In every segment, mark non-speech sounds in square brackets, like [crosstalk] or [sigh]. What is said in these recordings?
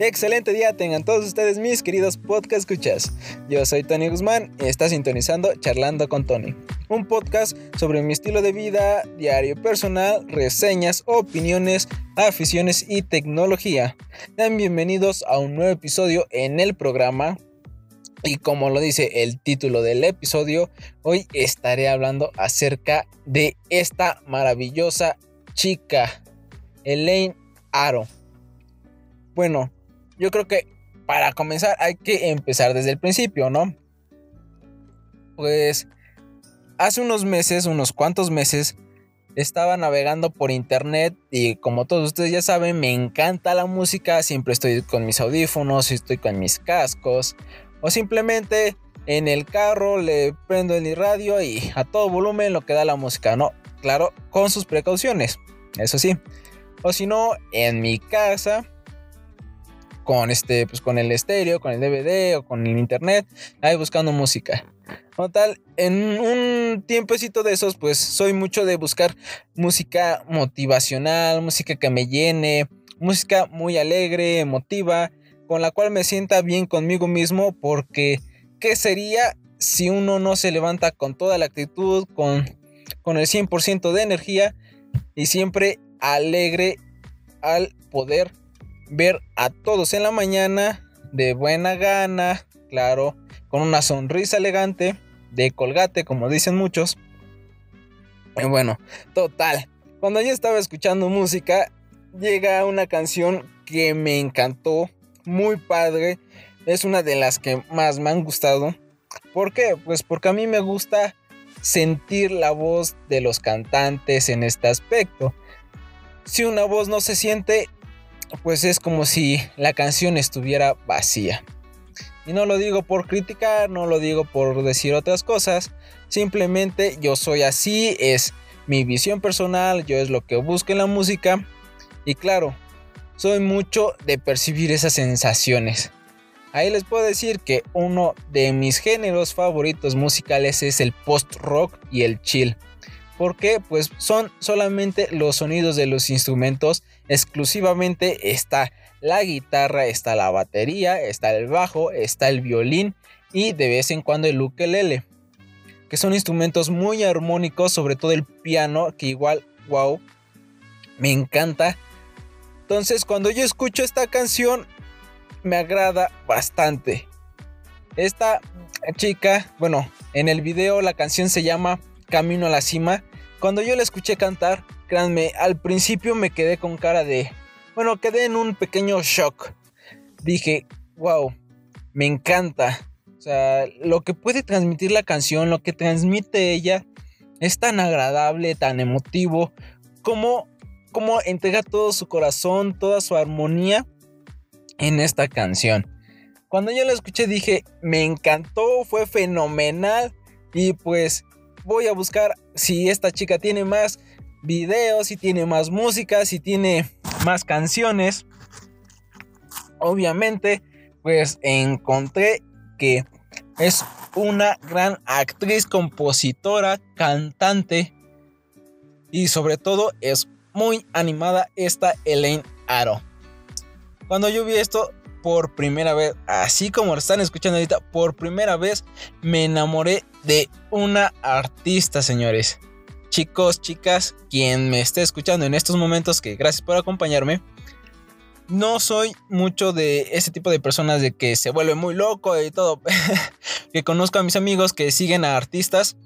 Excelente día tengan todos ustedes mis queridos podcast escuchas. Yo soy Tony Guzmán y está sintonizando Charlando con Tony, un podcast sobre mi estilo de vida, diario personal, reseñas, opiniones, aficiones y tecnología. Sean bienvenidos a un nuevo episodio en el programa. Y como lo dice el título del episodio, hoy estaré hablando acerca de esta maravillosa chica, Elaine Aro. Bueno, yo creo que para comenzar hay que empezar desde el principio, ¿no? Pues hace unos meses, unos cuantos meses, estaba navegando por internet y como todos ustedes ya saben, me encanta la música, siempre estoy con mis audífonos, estoy con mis cascos o simplemente en el carro le prendo el radio y a todo volumen lo que da la música, ¿no? Claro, con sus precauciones, eso sí. O si no, en mi casa con este, pues con el estéreo, con el DVD o con el internet, ahí buscando música. Como tal, en un tiempecito de esos, pues soy mucho de buscar música motivacional, música que me llene, música muy alegre, emotiva, con la cual me sienta bien conmigo mismo, porque ¿qué sería si uno no se levanta con toda la actitud, con, con el 100% de energía y siempre alegre al poder ver a todos en la mañana de buena gana, claro, con una sonrisa elegante, de colgate, como dicen muchos. Y bueno, total, cuando yo estaba escuchando música, llega una canción que me encantó, muy padre, es una de las que más me han gustado. ¿Por qué? Pues porque a mí me gusta sentir la voz de los cantantes en este aspecto. Si una voz no se siente, pues es como si la canción estuviera vacía. Y no lo digo por criticar, no lo digo por decir otras cosas, simplemente yo soy así, es mi visión personal, yo es lo que busco en la música y claro, soy mucho de percibir esas sensaciones. Ahí les puedo decir que uno de mis géneros favoritos musicales es el post-rock y el chill. Porque pues son solamente los sonidos de los instrumentos, exclusivamente está la guitarra, está la batería, está el bajo, está el violín y de vez en cuando el ukelele. Que son instrumentos muy armónicos, sobre todo el piano, que igual, wow, me encanta. Entonces cuando yo escucho esta canción, me agrada bastante. Esta chica, bueno, en el video la canción se llama Camino a la Cima. Cuando yo la escuché cantar, créanme, al principio me quedé con cara de... Bueno, quedé en un pequeño shock. Dije, wow, me encanta. O sea, lo que puede transmitir la canción, lo que transmite ella, es tan agradable, tan emotivo, como, como entrega todo su corazón, toda su armonía en esta canción. Cuando yo la escuché dije, me encantó, fue fenomenal y pues voy a buscar si esta chica tiene más videos, si tiene más música, si tiene más canciones. Obviamente, pues encontré que es una gran actriz, compositora, cantante y sobre todo es muy animada esta Elaine Aro. Cuando yo vi esto por primera vez, así como lo están escuchando ahorita, por primera vez me enamoré de una artista, señores. Chicos, chicas, quien me esté escuchando en estos momentos, que gracias por acompañarme. No soy mucho de ese tipo de personas de que se vuelve muy loco y todo. [laughs] que conozco a mis amigos que siguen a artistas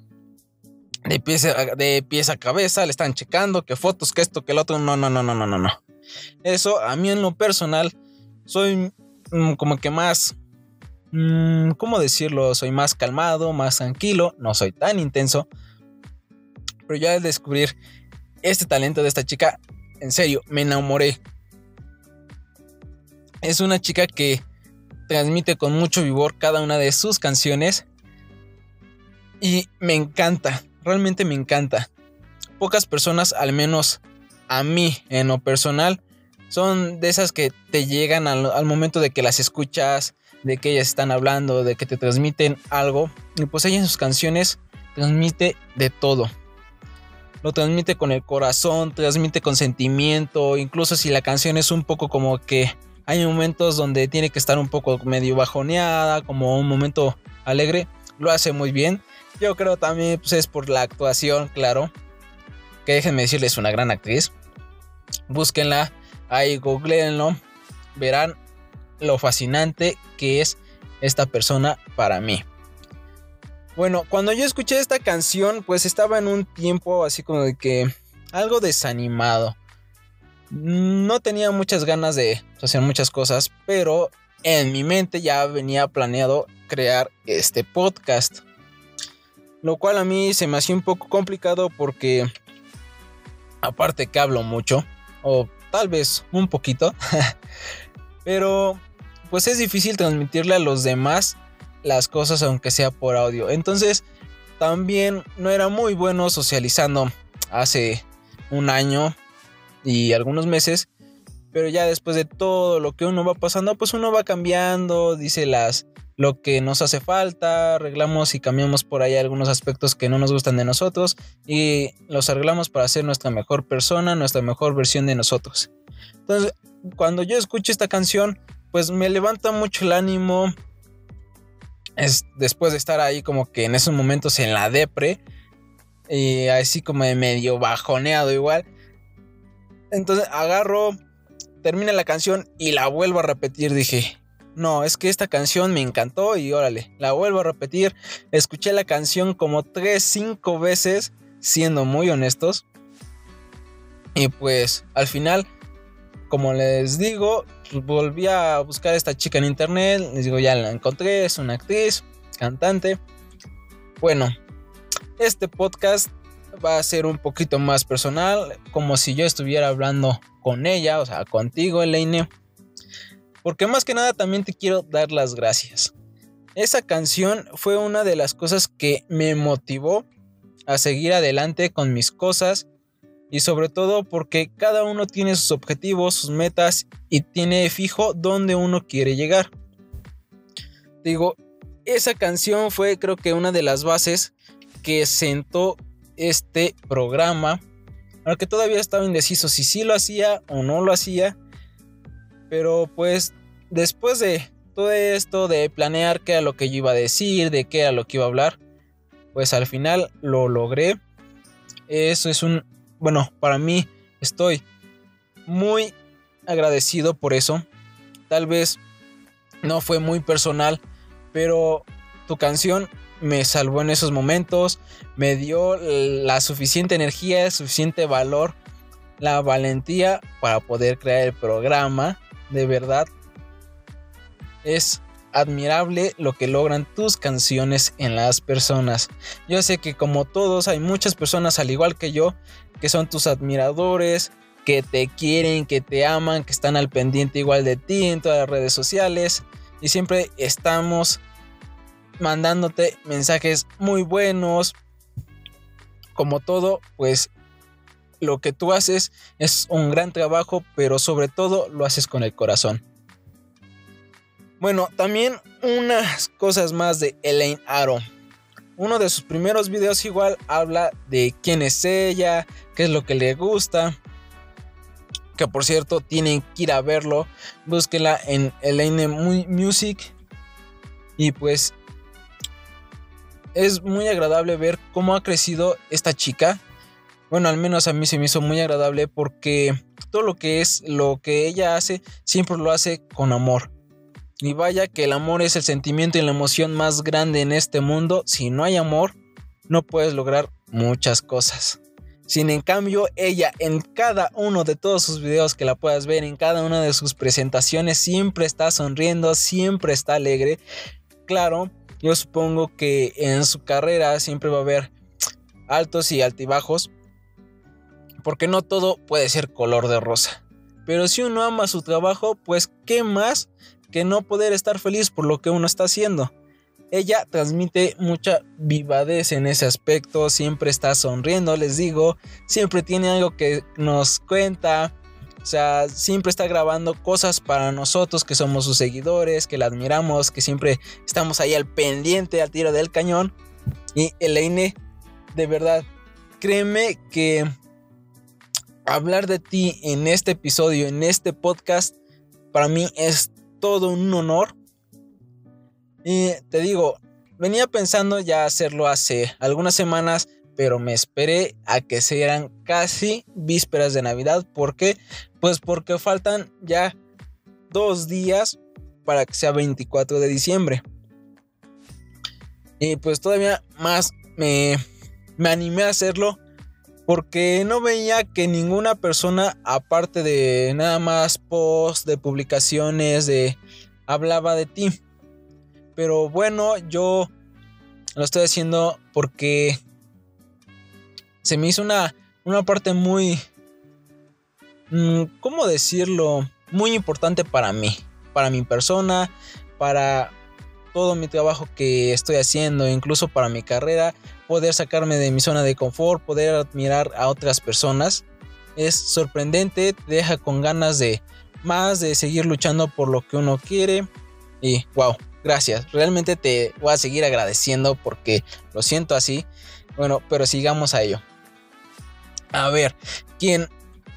de pies, de pies a cabeza, le están checando que fotos, que esto, que el otro. No, no, no, no, no, no, no. Eso a mí en lo personal soy Mm, como que más, mm, ¿cómo decirlo? Soy más calmado, más tranquilo, no soy tan intenso. Pero ya al descubrir este talento de esta chica, en serio, me enamoré. Es una chica que transmite con mucho vigor cada una de sus canciones. Y me encanta, realmente me encanta. Pocas personas, al menos a mí en lo personal, son de esas que te llegan al, momento de que las escuchas, de que ellas están hablando, de que te transmiten algo. Y pues ella en sus canciones transmite de todo. Lo transmite con el corazón, transmite con sentimiento, incluso si la canción es un poco como que Hay momentos donde tiene que estar un poco medio bajoneada, como un momento alegre. Lo hace muy bien. Yo creo también pues, es por la actuación, claro. Que déjenme decirles, una gran actriz. Búsquenla, ahí googleenlo. Verán lo fascinante que es esta persona para mí. Bueno, cuando yo escuché esta canción, pues estaba en un tiempo así como de que algo desanimado. No tenía muchas ganas de hacer muchas cosas, pero en mi mente ya venía planeado crear este podcast. Lo cual a mí se me hacía un poco complicado porque aparte que hablo mucho, o tal vez un poquito, [laughs] pero pues es difícil transmitirle a los demás las cosas aunque sea por audio. Entonces también no era muy bueno socializando hace un año y algunos meses. Pero ya después de todo lo que uno va pasando, pues uno va cambiando, dice las lo que nos hace falta, arreglamos y cambiamos por ahí algunos aspectos que no nos gustan de nosotros y los arreglamos para ser nuestra mejor persona, nuestra mejor versión de nosotros. Entonces, cuando yo escucho esta canción, pues me levanta mucho el ánimo. Es después de estar ahí como que en esos momentos en la depre y así como de medio bajoneado igual. Entonces agarro, termina la canción y la vuelvo a repetir. Dije, no, es que esta canción me encantó y órale, la vuelvo a repetir. Escuché la canción como 3, 5 veces, siendo muy honestos. Y pues al final, como les digo, pues, volví a buscar a esta chica en internet. Les digo, ya la encontré, es una actriz, cantante. Bueno, este podcast va a ser un poquito más personal, como si yo estuviera hablando con ella, o sea, contigo, Elaine. Porque más que nada también te quiero dar las gracias. Esa canción fue una de las cosas que me motivó a seguir adelante con mis cosas y sobre todo porque cada uno tiene sus objetivos, sus metas y tiene fijo dónde uno quiere llegar. Digo, esa canción fue creo que una de las bases que sentó este programa, aunque todavía estaba indeciso si sí lo hacía o no lo hacía, pero pues después de todo esto, de planear qué era lo que yo iba a decir, de qué era lo que iba a hablar, pues al final lo logré. Eso es un, bueno, para mí estoy muy agradecido por eso. Tal vez no fue muy personal, pero tu canción me salvó en esos momentos, me dio la suficiente energía, suficiente valor, la valentía para poder crear el programa. De verdad, es admirable lo que logran tus canciones en las personas. Yo sé que como todos hay muchas personas al igual que yo que son tus admiradores, que te quieren, que te aman, que están al pendiente igual de ti en todas las redes sociales y siempre estamos mandándote mensajes muy buenos. Como todo, pues lo que tú haces es un gran trabajo, pero sobre todo lo haces con el corazón. Bueno, también unas cosas más de Elaine Aro. Uno de sus primeros videos igual habla de quién es ella, qué es lo que le gusta. Que por cierto, tienen que ir a verlo. Búsquenla en Elaine Music. Y pues es muy agradable ver cómo ha crecido esta chica. Bueno, al menos a mí se me hizo muy agradable porque todo lo que es lo que ella hace, siempre lo hace con amor. Y vaya que el amor es el sentimiento y la emoción más grande en este mundo. Si no hay amor, no puedes lograr muchas cosas. Sin en cambio, ella en cada uno de todos sus videos que la puedas ver, en cada una de sus presentaciones, siempre está sonriendo, siempre está alegre. Claro, yo supongo que en su carrera siempre va a haber altos y altibajos, porque no todo puede ser color de rosa. Pero si uno ama su trabajo, pues qué más que no poder estar feliz por lo que uno está haciendo. Ella transmite mucha vivadez en ese aspecto, siempre está sonriendo, les digo, siempre tiene algo que nos cuenta, o sea, siempre está grabando cosas para nosotros que somos sus seguidores, que la admiramos, que siempre estamos ahí al pendiente, al tiro del cañón. Y Elaine, de verdad, créeme que hablar de ti en este episodio, en este podcast, para mí es todo un honor. Y te digo, venía pensando ya hacerlo hace algunas semanas, pero me esperé a que sean casi vísperas de Navidad. ¿Por qué? Pues porque faltan ya dos días para que sea 24 de diciembre. Y pues todavía más me, me animé a hacerlo porque no veía que ninguna persona, aparte de nada más posts, de publicaciones, de hablaba de ti. Pero bueno, yo lo estoy haciendo porque se me hizo una, una parte muy, mm, ¿cómo decirlo? Muy importante para mí, para mi persona, para todo mi trabajo que estoy haciendo, incluso para mi carrera poder sacarme de mi zona de confort, poder admirar a otras personas. Es sorprendente, te deja con ganas de más, de seguir luchando por lo que uno quiere. Y wow, gracias. Realmente te voy a seguir agradeciendo porque lo siento así. Bueno, pero sigamos a ello. A ver, quien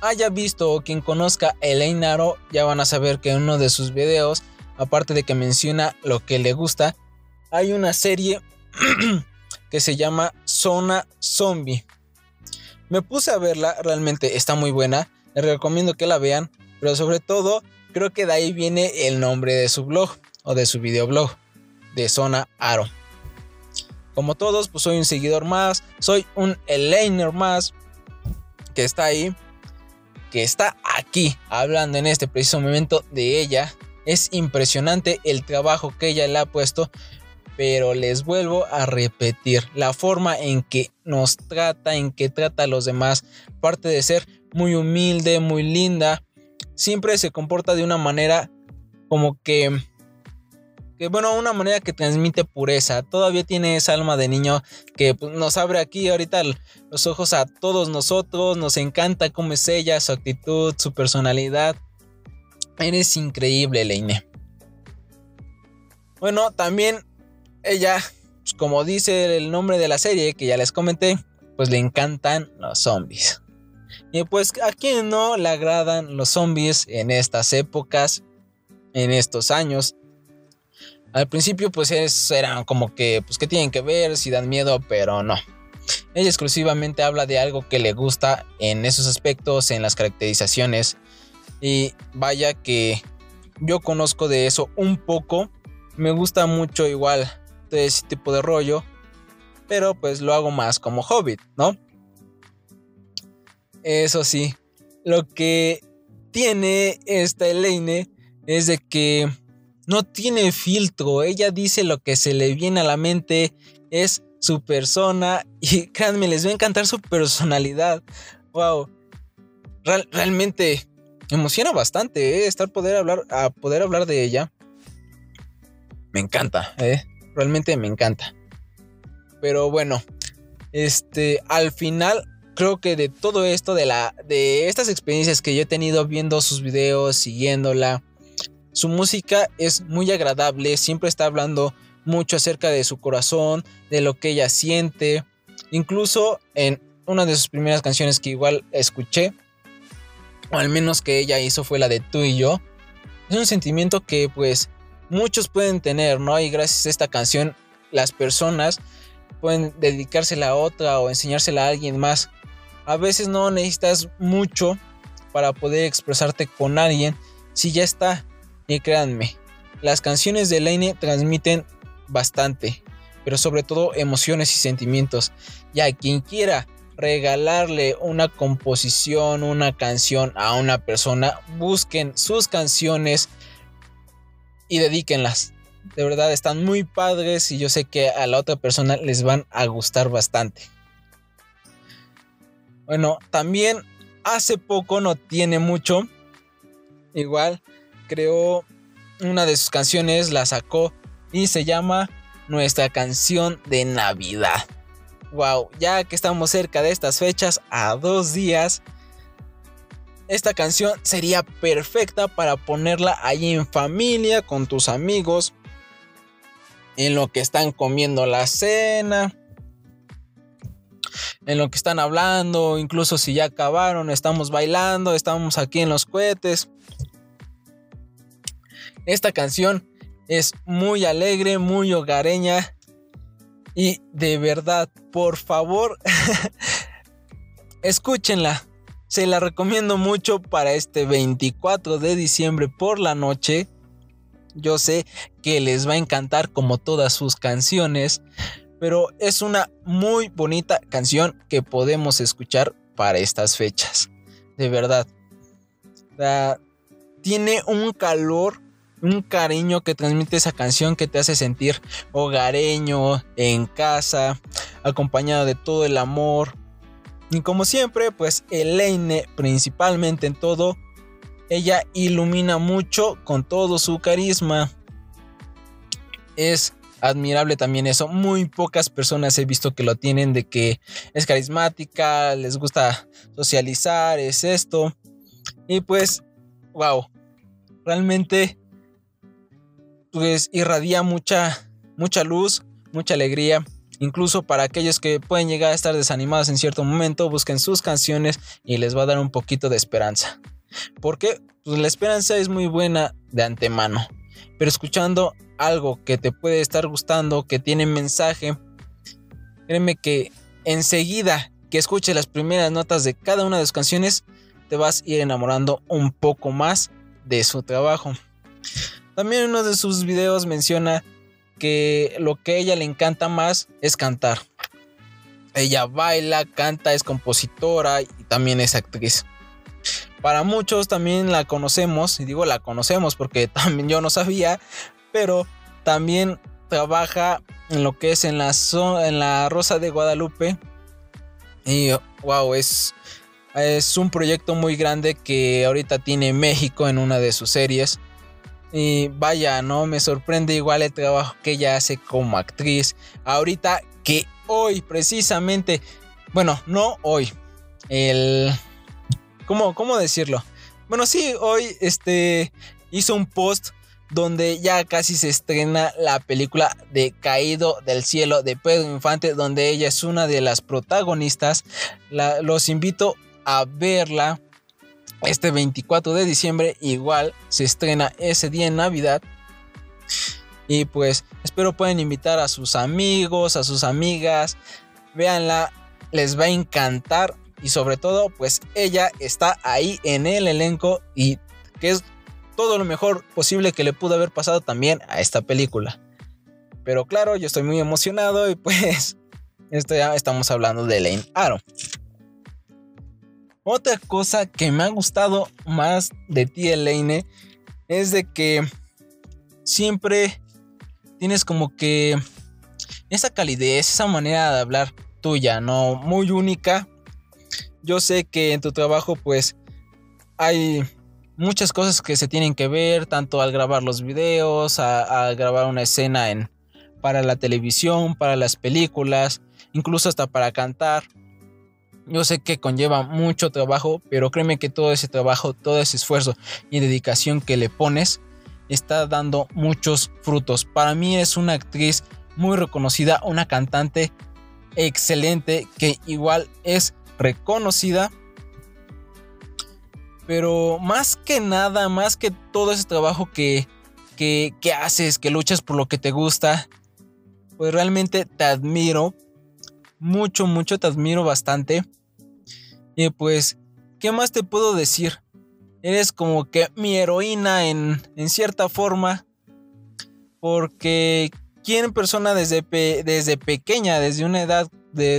haya visto o quien conozca a Elaine Aro, ya van a saber que en uno de sus videos, aparte de que menciona lo que le gusta, hay una serie [clears throat] que se llama Zona Zombie. Me puse a verla, realmente está muy buena, les recomiendo que la vean, pero sobre todo creo que de ahí viene el nombre de su blog o de su videoblog, de Zona Aro. Como todos, pues soy un seguidor más, soy un Elainer más que está ahí, que está aquí hablando en este preciso momento de ella. Es impresionante el trabajo que ella le ha puesto pero les vuelvo a repetir, la forma en que nos trata, en que trata a los demás, parte de ser muy humilde, muy linda, siempre se comporta de una manera como que que bueno, una manera que transmite pureza. Todavía tiene esa alma de niño que pues, nos abre aquí ahorita los ojos a todos nosotros. Nos encanta cómo es ella, su actitud, su personalidad. Eres increíble, Leine. Bueno, también ella, pues, como dice el nombre de la serie que ya les comenté, pues le encantan los zombies. Y pues a quien no le agradan los zombies en estas épocas, en estos años. Al principio pues eran como que, pues que tienen que ver, si dan miedo, pero no. Ella exclusivamente habla de algo que le gusta en esos aspectos, en las caracterizaciones. Y vaya que yo conozco de eso un poco. Me gusta mucho igual de ese tipo de rollo, pero pues lo hago más como hobbit, ¿no? Eso sí, lo que tiene esta Elaine es de que no tiene filtro, ella dice lo que se le viene a la mente, es su persona [laughs] y créanme, les va a encantar su personalidad. Wow. realmente emociona bastante ¿eh? estar poder hablar a poder hablar de ella. Me encanta, ¿eh? Realmente me encanta. Pero bueno, este, al final creo que de todo esto, de, la, de estas experiencias que yo he tenido viendo sus videos, siguiéndola, su música es muy agradable, siempre está hablando mucho acerca de su corazón, de lo que ella siente. Incluso en una de sus primeras canciones que igual escuché, o al menos que ella hizo fue la de tú y yo. Es un sentimiento que pues muchos pueden tener, ¿no? Y gracias a esta canción las personas pueden dedicársela a otra o enseñársela a alguien más. A veces no necesitas mucho para poder expresarte con alguien si ya está. Y créanme, las canciones de Laine transmiten bastante, pero sobre todo emociones y sentimientos. Y a quien quiera regalarle una composición, una canción a una persona, busquen sus canciones y dedíquenlas. De verdad están muy padres y yo sé que a la otra persona les van a gustar bastante. Bueno, también hace poco, no tiene mucho, igual creó una de sus canciones, la sacó y se llama Nuestra canción de Navidad. Wow, ya que estamos cerca de estas fechas, a dos días, esta canción sería perfecta para ponerla ahí en familia, con tus amigos, en lo que están comiendo la cena, en lo que están hablando, incluso si ya acabaron, estamos bailando, estamos aquí en los cohetes. Esta canción es muy alegre, muy hogareña. Y de verdad, por favor, [laughs] escúchenla. Se la recomiendo mucho para este 24 de diciembre por la noche. Yo sé que les va a encantar como todas sus canciones, pero es una muy bonita canción que podemos escuchar para estas fechas. De verdad. tiene un calor, un cariño que transmite esa canción que te hace sentir hogareño, en casa, acompañado de todo el amor, y como siempre, pues Elaine principalmente en todo, ella ilumina mucho con todo su carisma. Es admirable también eso. Muy pocas personas he visto que lo tienen de que es carismática, les gusta socializar, es esto. Y pues, wow, realmente pues irradia mucha mucha luz, mucha alegría. Incluso para aquellos que pueden llegar a estar desanimados en cierto momento, busquen sus canciones y les va a dar un poquito de esperanza. Porque pues, la esperanza es muy buena de antemano. Pero escuchando algo que te puede estar gustando, que tiene mensaje, créeme que enseguida que escuches las primeras notas de cada una de sus canciones, te vas a ir enamorando un poco más de su trabajo. También uno de sus videos menciona que lo que a ella le encanta más es cantar. Ella baila, canta, es compositora y también es actriz. Para muchos también la conocemos, y digo la conocemos porque [laughs] también yo no sabía, pero también trabaja en lo que es en la, en la Rosa de Guadalupe. Y wow, es, es un proyecto muy grande que ahorita tiene México en una de sus series. Y vaya, ¿no? Me sorprende igual el trabajo que ella hace como actriz. Ahorita que hoy, precisamente, bueno, no hoy, el... ¿Cómo, cómo decirlo? Bueno, sí, hoy este, hizo un post donde ya casi se estrena la película de Caído del Cielo de Pedro Infante, donde ella es una de las protagonistas. los invito a verla este 24 de diciembre igual se estrena ese día en Navidad. Y pues espero pueden invitar a sus amigos, a sus amigas. Véanla, les va a encantar. Y sobre todo, pues ella está ahí en el elenco y que es todo lo mejor posible que le pudo haber pasado también a esta película. Pero claro, yo estoy muy emocionado y pues [laughs] esto ya estamos hablando de Lane Aro. Otra cosa que me ha gustado más de ti, Elaine, es de que siempre tienes como que esa calidez, esa manera de hablar tuya, ¿no? Muy única. Yo sé que en tu trabajo pues hay muchas cosas que se tienen que ver, tanto al grabar los videos, a, grabar una escena en, para la televisión, para las películas, incluso hasta para cantar. Yo sé que conlleva mucho trabajo, pero créeme que todo ese trabajo, todo ese esfuerzo y dedicación que le pones está dando muchos frutos. Para mí es una actriz muy reconocida, una cantante excelente que igual es reconocida. Pero más que nada, más que todo ese trabajo que, que, que haces, que luchas por lo que te gusta, pues realmente te admiro mucho, mucho, te admiro bastante. Y pues, ¿qué más te puedo decir? Eres como que mi heroína en, en cierta forma. Porque ¿quién persona desde, desde pequeña, desde una edad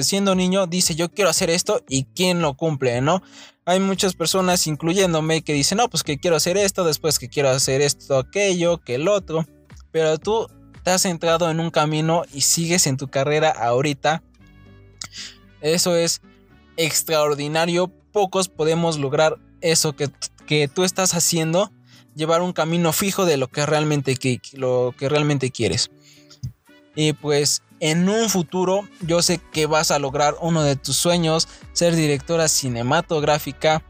siendo niño, dice yo quiero hacer esto y quién lo cumple, ¿no? Hay muchas personas, incluyéndome, que dicen, no, pues que quiero hacer esto, después que quiero hacer esto, aquello, que el otro. Pero tú te has entrado en un camino y sigues en tu carrera ahorita eso es extraordinario. Pocos podemos lograr eso que, que tú estás haciendo. Llevar un camino fijo de lo que realmente, lo que realmente quieres. Y pues en un futuro yo sé que vas a lograr uno de tus sueños, ser directora cinematográfica.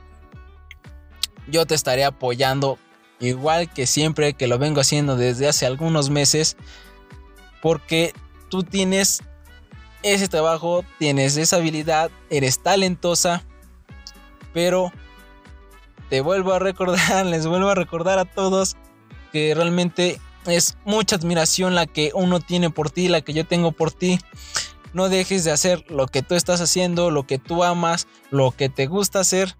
Yo te estaré apoyando igual que siempre que lo vengo haciendo desde hace algunos meses. Porque tú tienes ese trabajo, tienes esa habilidad, eres talentosa, pero te vuelvo a recordar, [laughs] les vuelvo a recordar a todos porque realmente es mucha admiración la que uno tiene por ti, la que yo tengo por ti. No dejes de hacer lo que tú estás haciendo, lo que tú amas, lo que te gusta hacer,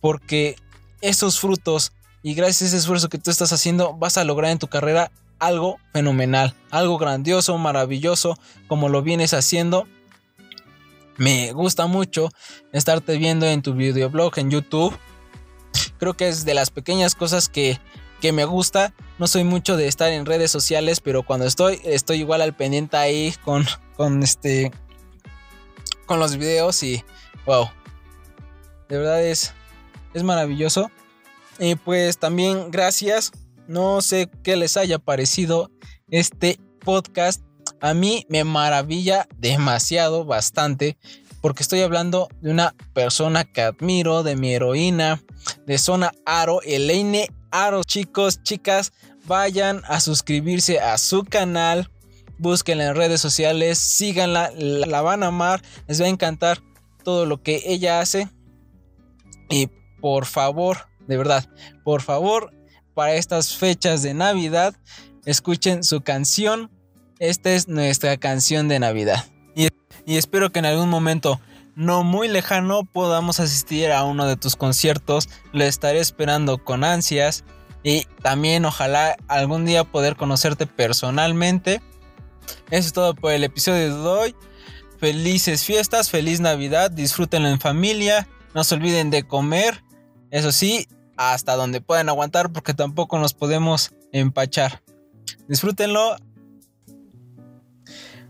porque esos frutos y gracias a ese esfuerzo que tú estás haciendo vas a lograr en tu carrera algo fenomenal, algo grandioso, maravilloso, como lo vienes haciendo. Me gusta mucho estarte viendo en tu videoblog en YouTube. Creo que es de las pequeñas cosas que, que me gusta. No soy mucho de estar en redes sociales, pero cuando estoy, estoy igual al pendiente ahí con, con este. con los videos y. wow. De verdad es. es maravilloso. Y pues también gracias. No sé qué les haya parecido este podcast. A mí me maravilla demasiado, bastante, porque estoy hablando de una persona que admiro, de mi heroína, de Zona Aro, Elaine Aro. Chicos, chicas, vayan a suscribirse a su canal, búsquenla en redes sociales, síganla, la van a amar, les va a encantar todo lo que ella hace. Y por favor, de verdad, por favor, para estas fechas de Navidad, escuchen su canción. Esta es nuestra canción de Navidad. Y, espero que en algún momento no muy lejano podamos asistir a uno de tus conciertos. Lo estaré esperando con ansias. Y también ojalá algún día poder conocerte personalmente. Eso es todo por el episodio de hoy. Felices fiestas, feliz Navidad, disfrútenlo en familia. No se olviden de comer. Eso sí, hasta donde puedan aguantar porque tampoco nos podemos empachar. Disfrútenlo.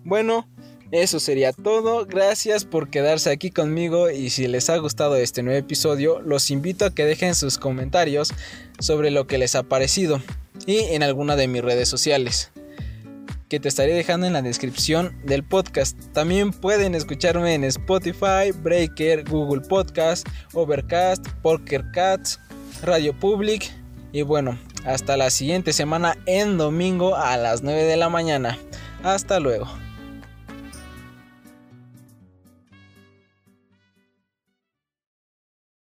Bueno, eso sería todo. Gracias por quedarse aquí conmigo y si les ha gustado este nuevo episodio, los invito a que dejen sus comentarios sobre lo que les ha parecido y en alguna de mis redes sociales que te estaré dejando en la descripción del podcast. También pueden escucharme en Spotify, Breaker, Google Podcast, Overcast, Poker Cats, Radio Public. Y bueno, hasta la siguiente semana en domingo a las 9 de la mañana. Hasta luego.